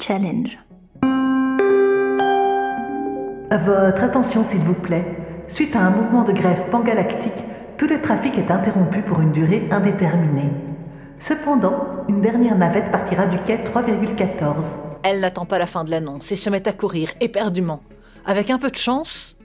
Challenge. Votre attention, s'il vous plaît. Suite à un mouvement de grève pangalactique, tout le trafic est interrompu pour une durée indéterminée. Cependant, une dernière navette partira du quai 3,14. Elle n'attend pas la fin de l'annonce et se met à courir éperdument. Avec un peu de chance,